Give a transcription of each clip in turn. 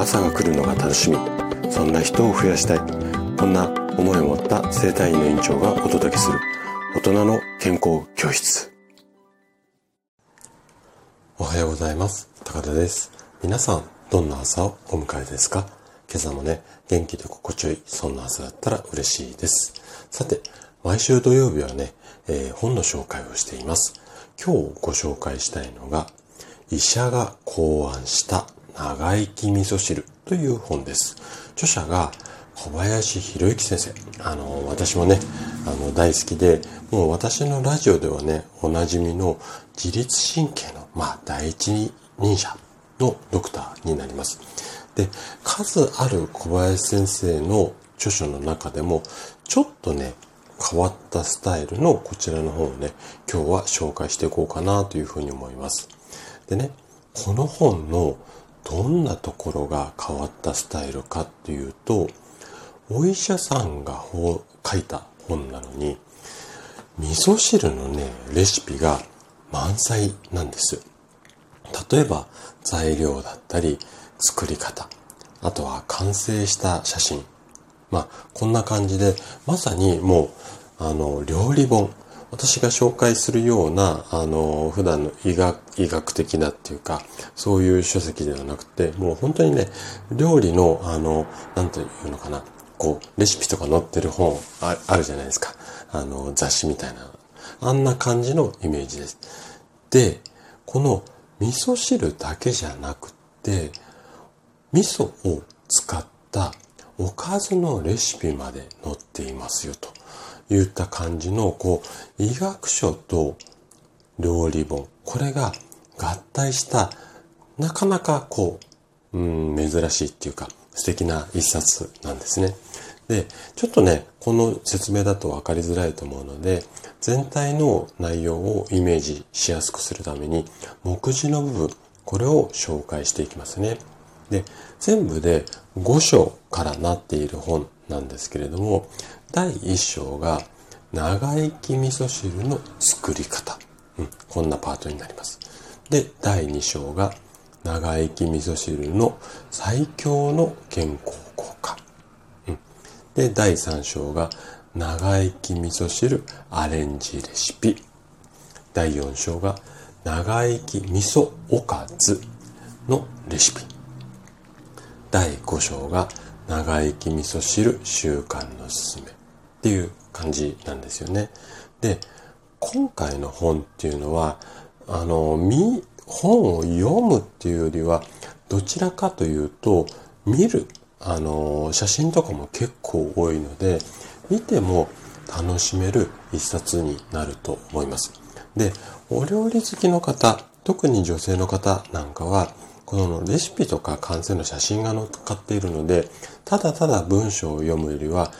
朝が来るのが楽しみ。そんな人を増やしたい。こんな思いを持った生体院の院長がお届けする。大人の健康教室。おはようございます。高田です。皆さんどんな朝をお迎えですか？今朝もね元気で心地よいそんな朝だったら嬉しいです。さて毎週土曜日はね、えー、本の紹介をしています。今日ご紹介したいのが医者が考案した長生き味噌汁という本です。著者が小林博之先生。あの、私もね、あの、大好きで、もう私のラジオではね、おなじみの自律神経の、まあ、第一人者のドクターになります。で、数ある小林先生の著書の中でも、ちょっとね、変わったスタイルのこちらの本をね、今日は紹介していこうかなというふうに思います。でね、この本のどんなところが変わったスタイルかっていうと、お医者さんが書いた本なのに、味噌汁のね、レシピが満載なんです。例えば材料だったり作り方、あとは完成した写真。まあ、こんな感じで、まさにもう、あの、料理本。私が紹介するような、あの、普段の医学、医学的なっていうか、そういう書籍ではなくて、もう本当にね、料理の、あの、なんていうのかな、こう、レシピとか載ってる本ああるじゃないですか。あの、雑誌みたいな。あんな感じのイメージです。で、この味噌汁だけじゃなくて、味噌を使ったおかずのレシピまで載っていますよ。言った感じの、こう、医学書と料理本、これが合体した、なかなかこう、うん、珍しいっていうか、素敵な一冊なんですね。で、ちょっとね、この説明だと分かりづらいと思うので、全体の内容をイメージしやすくするために、目次の部分、これを紹介していきますね。で、全部で5章からなっている本なんですけれども、第1章が長生き味噌汁の作り方。うん、こんなパートになります。で、第2章が長生き味噌汁の最強の健康効果。うん、で、第3章が長生き味噌汁アレンジレシピ。第4章が長生き味噌おかずのレシピ。第5章が長生き味噌汁習慣のすすめっていう感じなんですよね。で、今回の本っていうのは、あの、見、本を読むっていうよりは、どちらかというと、見る、あの、写真とかも結構多いので、見ても楽しめる一冊になると思います。で、お料理好きの方、特に女性の方なんかは、このレシピとか完成の写真が載っかっているので、ただただ文章を読むよりは、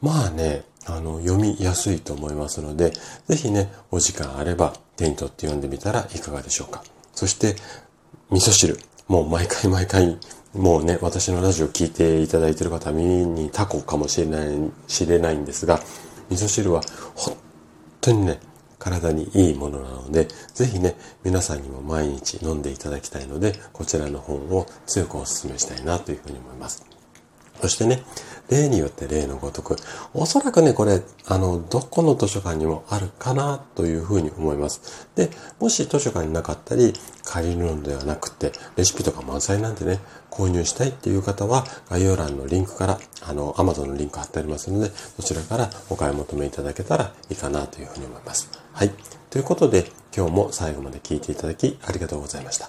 まあね、あの、読みやすいと思いますので、ぜひね、お時間あれば手に取って読んでみたらいかがでしょうか。そして、味噌汁。もう毎回毎回、もうね、私のラジオ聞いていただいている方は耳にタコかもしれない、知れないんですが、味噌汁は本当にね、体にいいものなので、ぜひね、皆さんにも毎日飲んでいただきたいので、こちらの本を強くお勧めしたいなというふうに思います。そしてね、例によって例のごとく、おそらくね、これ、あの、どこの図書館にもあるかなというふうに思います。で、もし図書館になかったり、借りるのではなくて、レシピとか満載なんでね、購入したいっていう方は、概要欄のリンクから、あの、Amazon のリンク貼ってありますので、そちらからお買い求めいただけたらいいかなというふうに思います。はい。ということで、今日も最後まで聞いていただきありがとうございました。